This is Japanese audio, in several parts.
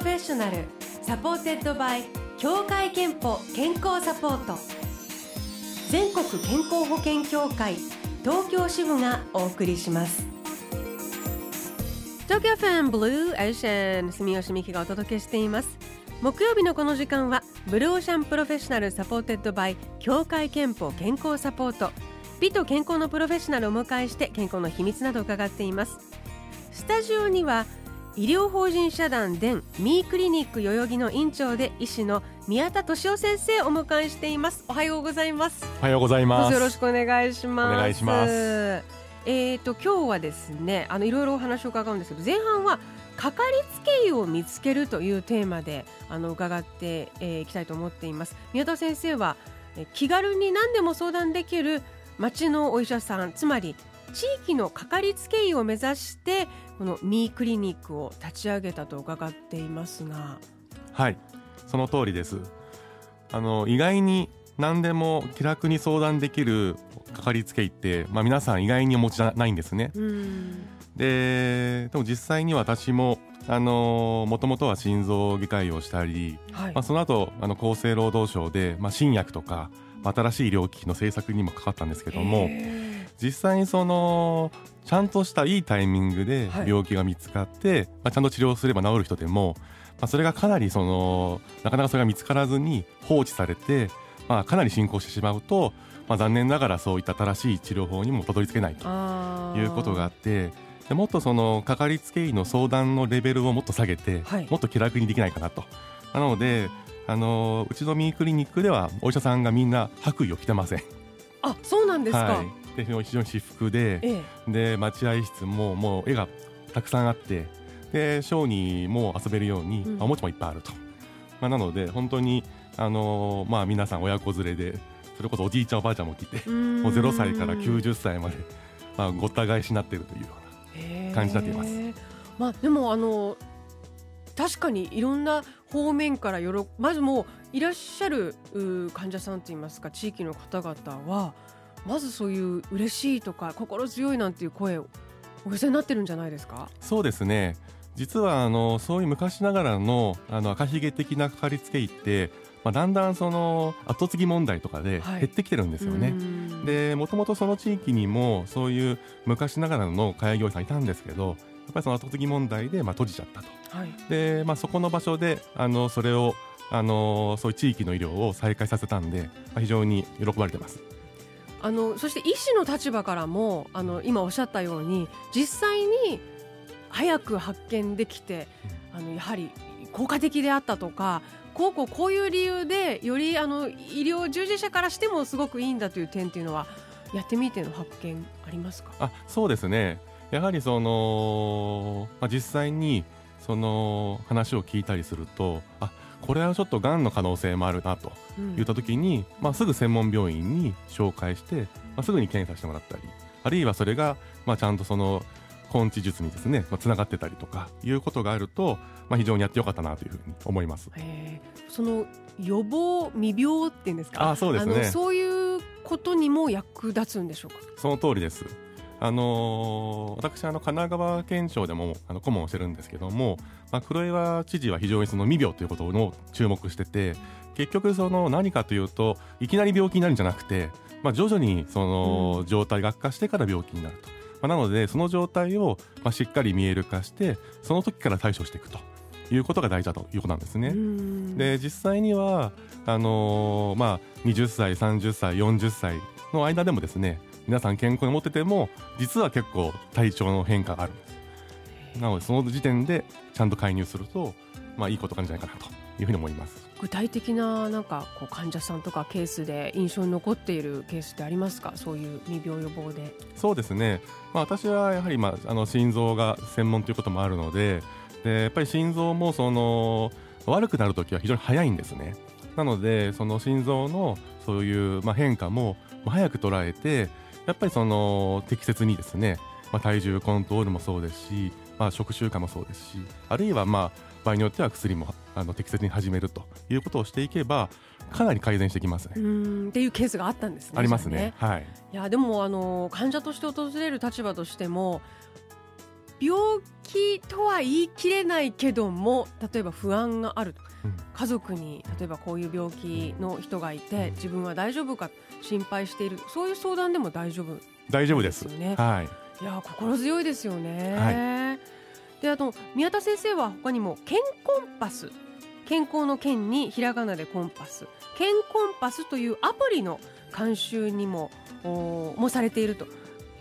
Professional supported by 協会けんぽ健康サポート。全国健康保険協会東京支部がお送りします。 TOKYO FM Blue Ocean 住吉美紀がお届けしています。木曜日のこの時間は Blue Ocean Professional supported by 協会けんぽ健康サポート。美と健康のプロフェッショナルをお迎えして健康の秘密などを伺っています。スタジオには医療法人社団電ミークリニック代々木の院長で医師の宮田俊夫先生をお迎えしています。おはようございます。おはようございます。よろしくお願いします。お願いします。えーと今日はですねあのいろいろお話を伺うんですけど前半はかかりつけ医を見つけるというテーマであの伺ってい、えー、きたいと思っています。宮田先生はえ気軽に何でも相談できる町のお医者さんつまり地域のかかりつけ医を目指してこのミークリニックを立ち上げたと伺っていますが。はい。その通りです。あの意外に何でも気楽に相談できるかかりつけ医って、まあ、皆さん意外にお持ちじゃないんですね。ででも実際に私もあのもともとは心臓外科医をしたり、はい、まあ、その後あの厚生労働省で、まあ、新薬とか新しい医療機器の政策にもかかったんですけども実際にそのちゃんとしたいいタイミングで病気が見つかって、はい、まあ、ちゃんと治療すれば治る人でも、まあ、それがかなりそのなかなかそれが見つからずに放置されて、まあ、かなり進行してしまうと、まあ、残念ながらそういった新しい治療法にもたどり着けないということがあって。でもっとそのかかりつけ医の相談のレベルをもっと下げて、はい、もっと気楽にできないかなと。なのであのうちのミークリニックではお医者さんがみんな白衣を着てません。あそうなんですか、はい、で非常に私服で、ええ、で待合室ももう絵がたくさんあってで小児も遊べるように、うん、おもちゃもいっぱいあると、まあ、なので本当にあのー、まあ、皆さん親子連れでそれこそおじいちゃんおばあちゃんも来てもう0歳から90歳まで、まあ、ごった返しになっているというような感じになっています。まあ、でもあの確かにいろんな方面からよろまずもういらっしゃる患者さんといいますか地域の方々はまずそういう嬉しいとか心強いなんていう声をお寄せになってるんじゃないですか？そうですね。実はあのそういう昔ながらのあの赤ひげ的なかかりつけ医ってまあ、だんだんその後継ぎ問題とかで減ってきてるんですよね。はい、でもともとその地域にもそういう昔ながらの開業医さんいたんですけどっぱりその後継ぎ問題でまあ閉じちゃったと、はい、でまあ、そこの場所であのそれをあのそういう地域の医療を再開させたんで、まあ、非常に喜ばれてます。あのそして医師の立場からもあの今おっしゃったように実際に早く発見できて、うん、あのやはり効果的であったとかこうこうこういう理由でよりあの医療従事者からしてもすごくいいんだという点というのはやってみての発見ありますか？あそうですね。やはりその、まあ、実際にその話を聞いたりするとあこれはちょっとがんの可能性もあるなと言った時に、うん、まあ、すぐ専門病院に紹介して、まあ、すぐに検査してもらったりあるいはそれが、まあ、ちゃんとその根治術にですね、まあ、つながってたりとかいうことがあると、まあ、非常にやってよかったなというふうに思います。その予防未病っていうんですか？あそうですね。そういうことにも役立つんでしょうか？その通りですあのー、私あの神奈川県庁でもあの顧問をしてるんですけども、まあ、黒岩知事は非常にその未病ということを注目してて結局その何かというといきなり病気になるんじゃなくて、まあ、徐々にその状態が悪化してから病気になると、まあ、なのでその状態をまあしっかり見える化してその時から対処していくと。いうことが大事だということなんですね。で実際にはあのー、まあ、20歳30歳40歳の間でもですね皆さん健康に持ってても実は結構体調の変化があるんです。なのでその時点でちゃんと介入するとまあいいことなんじゃないかなというふうに思います。具体的ななんかこう患者さんとかケースで印象に残っているケースってありますか？そういう未病予防で。そうですね、まあ、私はやはり、まあ、あの心臓が専門ということもあるのででやっぱり心臓もその悪くなるときは非常に早いんですね。なのでその心臓のそういう、まあ、変化も早く捉えてやっぱりその適切にですね、まあ、体重コントロールもそうですし、まあ、食習慣もそうですしあるいはまあ場合によっては薬もあの適切に始めるということをしていけばかなり改善してきますね。うんっていうケースがあったんですね。ありますね。ねはい。いやでもあの患者として訪れる立場としても病気とは言い切れないけども例えば不安がある、うん、家族に例えばこういう病気の人がいて自分は大丈夫か心配している。そういう相談でも大丈夫、大丈夫です。ね。はい、いや心強いですよね。はい、であと宮田先生は他にも健コンパス。健康の健にひらがなでコンパス。健コンパスというアプリの監修にももされていると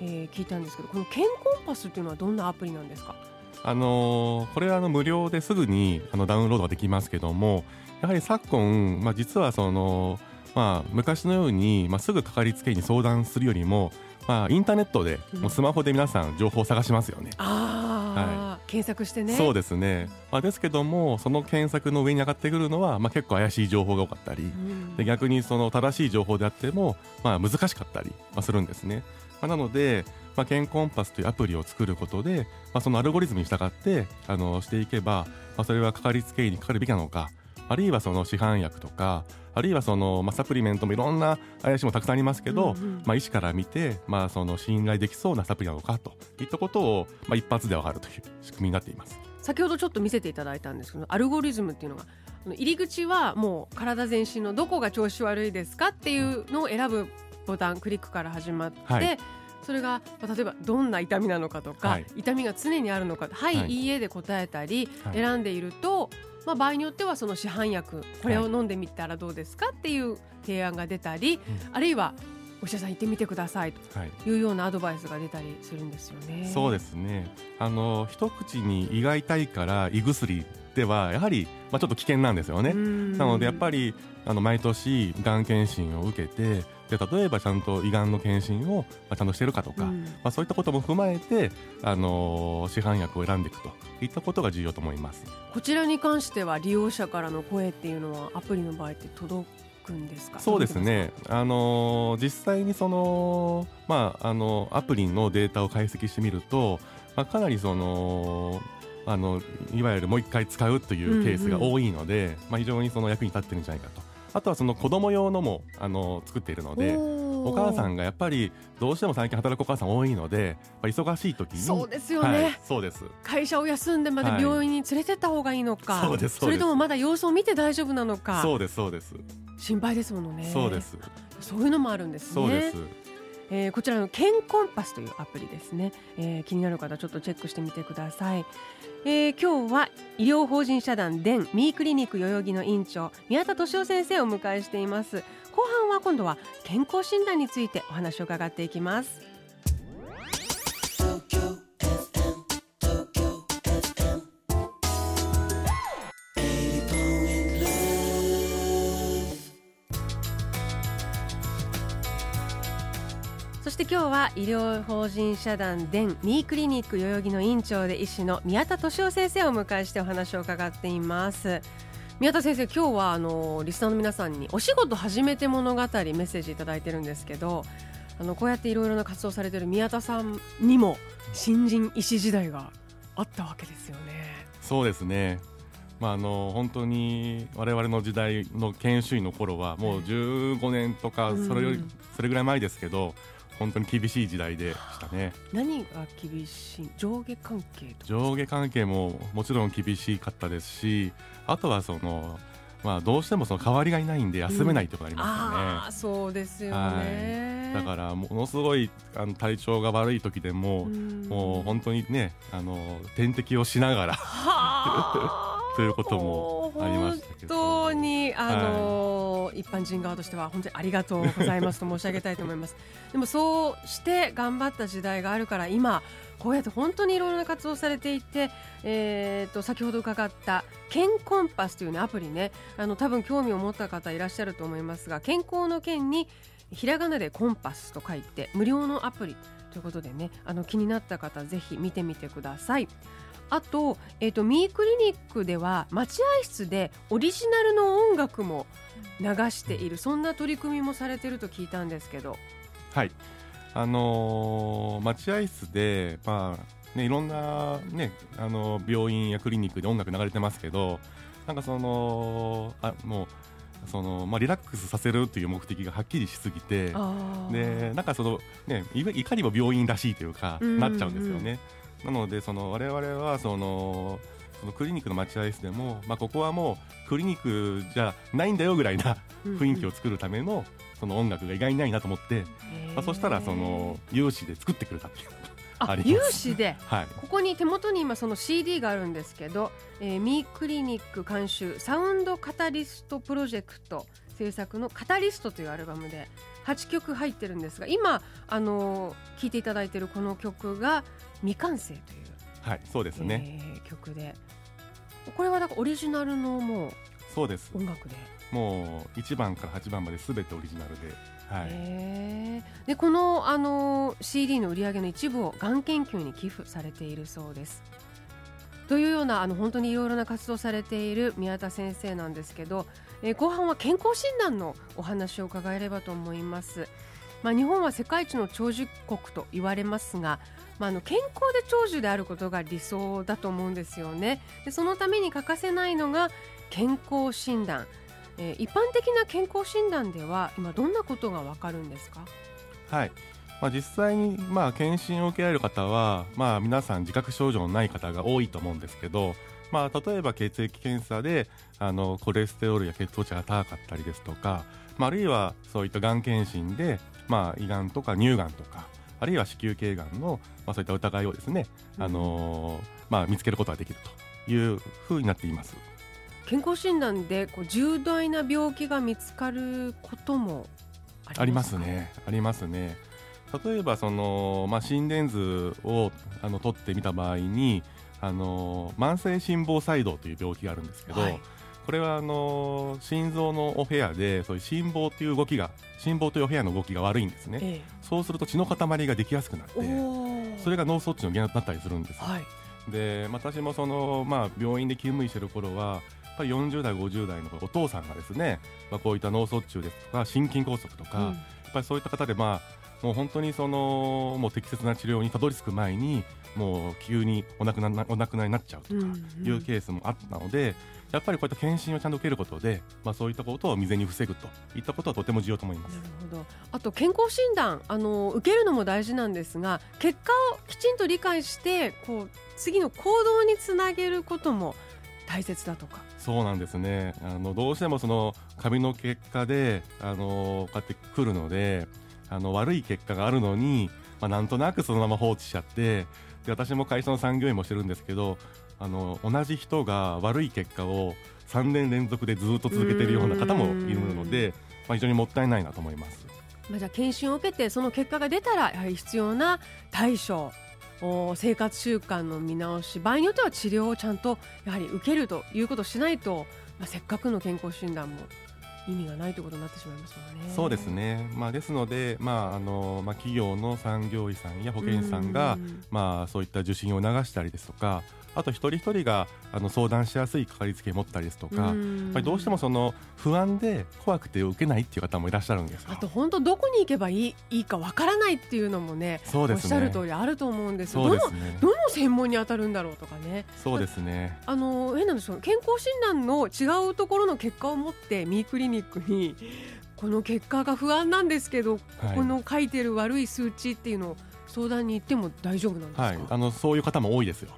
えー、聞いたんですけどこの健コンパスっていうのはどんなアプリなんですか？あのー、これはあの無料ですぐにあのダウンロードができますけどもやはり昨今、まあ、実はその、まあ、昔のように、まあ、すぐかかりつけ医に相談するよりも、まあ、インターネットで、もうスマホで皆さん情報を探しますよね。あはい、検索してね。そうですね、まあ、ですけどもその検索の上に上がってくるのは、まあ、結構怪しい情報が多かったり、うん、で逆にその正しい情報であっても、まあ、難しかったり、まあ、するんですね。まあ、なので、まあ、健コンパスというアプリを作ることで、まあ、そのアルゴリズムに従ってあのしていけば、まあ、それはかかりつけ医にかかるべきなのかあるいはその市販薬とかあるいはその、まあ、サプリメントもいろんな怪しいもたくさんありますけど、うんうん、まあ、医師から見て、まあ、その信頼できそうなサプリなのかといったことを、まあ、一発で分かるという仕組みになっています。先ほどちょっと見せていただいたんですけどアルゴリズムっていうのが入り口はもう体全身のどこが調子悪いですかっていうのを選ぶボタンクリックから始まって、はい。それが例えばどんな痛みなのかとか、はい、痛みが常にあるのかはい、はい、いいえで答えたり、選んでいると、まあ、場合によってはその市販薬これを飲んでみたらどうですかっていう提案が出たり、あるいはお医者さん行ってみてくださいとい。うようなアドバイスが出たりするんですよね。そうですね。あの一口に胃が痛いから胃薬ではやはり、まあ、ちょっと危険なんですよね。なのでやっぱりあの毎年がん検診を受けてで例えばちゃんと胃がんの検診を、まあ、ちゃんとしてるかとか、うん、まあ、そういったことも踏まえて、あのー、市販薬を選んでいくといったことが重要と思います。こちらに関しては利用者からの声っていうのはアプリの場合って届くんですか？そうですね、あのー、実際にその、まあ、あのアプリのデータを解析してみると、まあ、かなりそのあのいわゆるもう一回使うというケースが多いので、うんうん、まあ、非常にその役に立ってるんじゃないかと。あとはその子供用のもあの作っているのでお母さんがやっぱりどうしても最近働くお母さん多いので忙しい時にそうですよね、はい、そうです。会社を休んでまで病院に連れてった方がいいのか、はい、そうです。それともまだ様子を見て大丈夫なのかそうですそうです。心配ですものね。そうです。そういうのもあるんですね。そうです。えー、こちらのケンコンパスというアプリですね、えー、気になる方ちょっとチェックしてみてください、えー、今日は医療法人社団電ミークリニック代々木の院長宮田俊夫先生をお迎えしています後半は今度は健康診断についてお話を伺っていきます。そして今日は医療法人社団電ミークリニック代々木の院長で医師の宮田俊夫先生をお迎えしてお話を伺っています。宮田先生今日はあのリスナーの皆さんにお仕事始めて物語メッセージ頂いてるんですけどあのこうやっていろいろな活動されてる宮田さんにも新人医師時代があったわけですよね。そうですね。まあ、あの本当に我々の時代の研修医の頃はもう15年とかそれよりそれぐらい前ですけど、本当に厳しい時代でしたね。何が厳しい？上下関係上下関係ももちろん厳しかったですしあとはそのまあ、どうしてもその代わりがいないんで休めないとかありますよね。うそうですよね、はい、だからものすごいあの体調が悪い時でも、うん、もう本当にねあの点滴をしながら。ということもありましたけど。本当にあの、はい、一般人側としては本当にありがとうございますと申し上げたいと思います。でもそうして頑張った時代があるから今こうやって本当にいろいろな活動されていて、えー、と先ほど伺った健コンパスという、ね、アプリねあの多分興味を持った方いらっしゃると思いますが健康の健にひらがなでコンパスと書いて無料のアプリということでねあの気になった方ぜひ見てみてください。あと,、えーと、ミークリニックでは待合室でオリジナルの音楽も流しているそんな取り組みもされてると聞いたんですけど。はいあのー、待合室で、まあね、いろんな、ね、あの病院やクリニックで音楽流れてますけどなんかそのあもうそのまあ、リラックスさせるという目的がはっきりしすぎてでなんかその、ね、いかにも病院らしいというか、なっちゃうんですよね。なのでその我々はそのそのクリニックの待合室でも、まあ、ここはもうクリニックじゃないんだよぐらいな雰囲気を作るためのその音楽が意外にないなと思って、まあ、そしたらその有志で作ってくれたっていうあ有志で、はい、ここに手元に今その CD があるんですけど、えー、ミークリニック監修サウンドカタリストプロジェクト制作の「カタリスト」というアルバムで8曲入ってるんですが今あの聴いていただいているこの曲が「未完成」という、はいそうですね、えー、曲で。これはだからオリジナルのもうそうです。音楽で。もう1番から8番まで全てオリジナルで。はい、でこのあの CD の売り上げの一部をがん研究に寄付されているそうです。というようなあの本当にいろいろな活動されている宮田先生なんですけど、えー、後半は健康診断のお話を伺えればと思います。まあ、日本は世界一の長寿国と言われますが、まあ、あの健康で長寿であることが理想だと思うんですよねでそのために欠かせないのが健康診断、えー、一般的な健康診断では今どんなことがわかるんですか？はい。まあ、実際にまあ検診を受けられる方は、まあ、皆さん自覚症状のない方が多いと思うんですけど、まあ、例えば血液検査であのコレステロールや血糖値が高かったりですとか、まあ、あるいはそういったがん検診でまあ、胃がんとか乳がんとかあるいは子宮頸がんの、まあ、そういった疑いをですね、うん、あのー、まあ、見つけることができるというふうになっています健康診断でこう重大な病気が見つかることもありますね。ありますね。例えばその、まあ、心電図をあの取ってみた場合にあの慢性心房細動という病気があるんですけど、はい。これはあの心臓のお部屋でそういう心房という動きが心房というお部屋の動きが悪いんですね、ええ、そうすると血の塊ができやすくなってそれが脳卒中の原因になったりするんです、はい、で私もその、まあ、病院で勤務医してる頃はぱり40代、50代のお父さんがですね、まあ、こういった脳卒中ですとか心筋梗塞とか、うん、やっぱりそういった方で、まあ、もう本当にそのもう適切な治療にたどり着く前にもう急にお亡くなお亡くなりになっちゃうとかいうケースもあったので、うんうんやっぱりこういった検診をちゃんと受けることで、まあ、そういったことを未然に防ぐといったことはとても重要と思います。なるほど。あと健康診断あの受けるのも大事なんですが結果をきちんと理解してこう次の行動につなげることも大切だとかそうなんですねあのどうしてもそのカビの結果であのこうやってくるのであの悪い結果があるのに、まあ、なんとなくそのまま放置しちゃってで私も会社の産業医もしてるんですけどあの同じ人が悪い結果を3年連続でずっと続けているような方もいるので、まあ、非常にもったいないなと思います。まあ、じゃあ検診を受けてその結果が出たらやはり必要な対処生活習慣の見直し場合によっては治療をちゃんとやはり受けるということをしないと、まあ、せっかくの健康診断も意味がないということになってしまいますよね。そうですね。まあですので、まああのまあ企業の産業医さんや保健師さんが、まあそういった受診を促したりですとか、あと一人一人があの相談しやすいかかりつけを持ったりですとか、やっぱりどうしてもその不安で怖くて受けないっていう方もいらっしゃるんですあと本当どこに行けばいいいいかわからないっていうのもね、そうですね。おっしゃる通りあると思うんですそうですね、どのどの専門に当たるんだろうとかね。そうですね。あの変なんですよ健康診断の違うところの結果を持ってミークリニックにこの結果が不安なんですけど、はい、この書いてる悪い数値っていうのを相談に行っても大丈夫なんですか、はい、あのそういう方も多いですよ。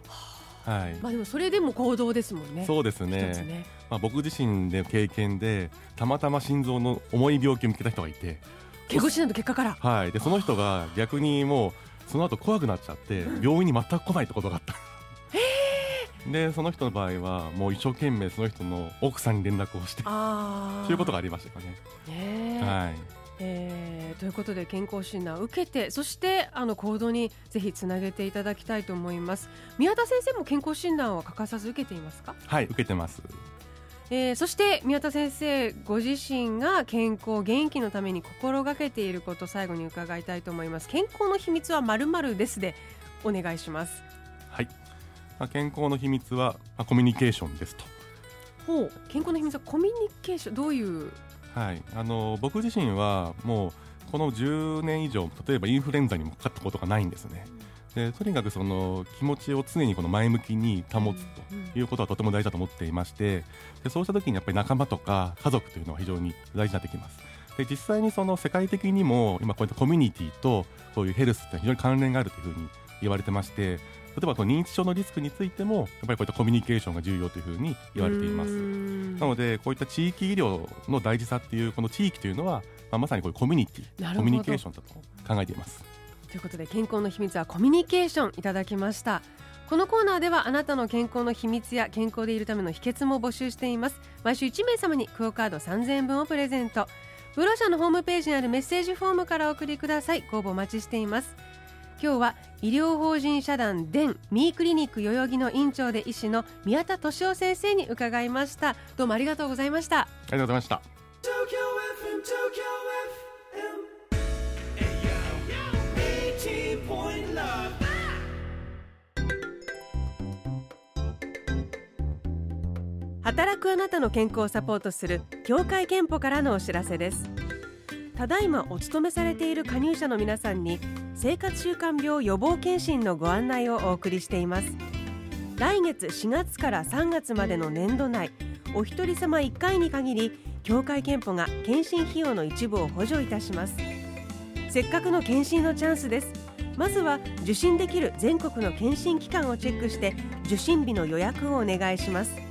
はい、まあでもそれでも行動ですもんね。そうですね。ねまあ僕自身で経験でたまたま心臓の重い病気を見つけた人がいて、健康診断の結果から。はい。でその人が逆にもうその後怖くなっちゃって病院に全く来ないってことがあった。でその人の場合はもう一生懸命その人の奥さんに連絡をしてそういうことがありましたかね。はい。えー、ということで健康診断を受けてそしてあの行動にぜひつなげていただきたいと思います。宮田先生も健康診断は欠かさず受けていますか？はい受けてますえー、そして宮田先生ご自身が健康元気のために心がけていること最後に伺いたいと思います。健康の秘密はまるまるですでお願いします。はい、まあ、健康の秘密は、まあ、コミュニケーションですと。ほう。健康の秘密はコミュニケーションどういう？はい、あの僕自身はもうこの10年以上例えばインフルエンザにもかかったことがないんですね。でとにかくその気持ちを常にこの前向きに保つということはとても大事だと思っていましてでそうした時にやっぱり仲間とか家族というのは非常に大事になってきます。で実際にその世界的にも今こういったコミュニティとこういうヘルスって非常に関連があるというふうに言われてましてえばこの認知症のリスクについてもやっぱりこういったコミュニケーションが重要というふうに言われています。なのでこういった地域医療の大事さっていうこの地域というのは、まあ、まさにこれコミュニティコミュニケーションだと考えていますということで健康の秘密はコミュニケーションいただきました。このコーナーではあなたの健康の秘密や健康でいるための秘訣も募集しています。毎週1名様にクオカード3000円分をプレゼント。ブロ社のホームページにあるメッセージフォームからお送りください。ご応募お待ちしています。今日は医療法人社団電ミークリニック代々木の院長で医師の宮田俊夫先生に伺いました。どうもありがとうございました。ありがとうございました。働くあなたの健康をサポートする協会憲法からのお知らせです。ただいまお勤めされている加入者の皆さんに生活習慣病予防検診のご案内をお送りしています。来月4月から3月までの年度内お一人様1回に限り協会憲法が検診費用の一部を補助いたします。せっかくの検診のチャンスです。まずは受診できる全国の検診機関をチェックして受診日の予約をお願いします。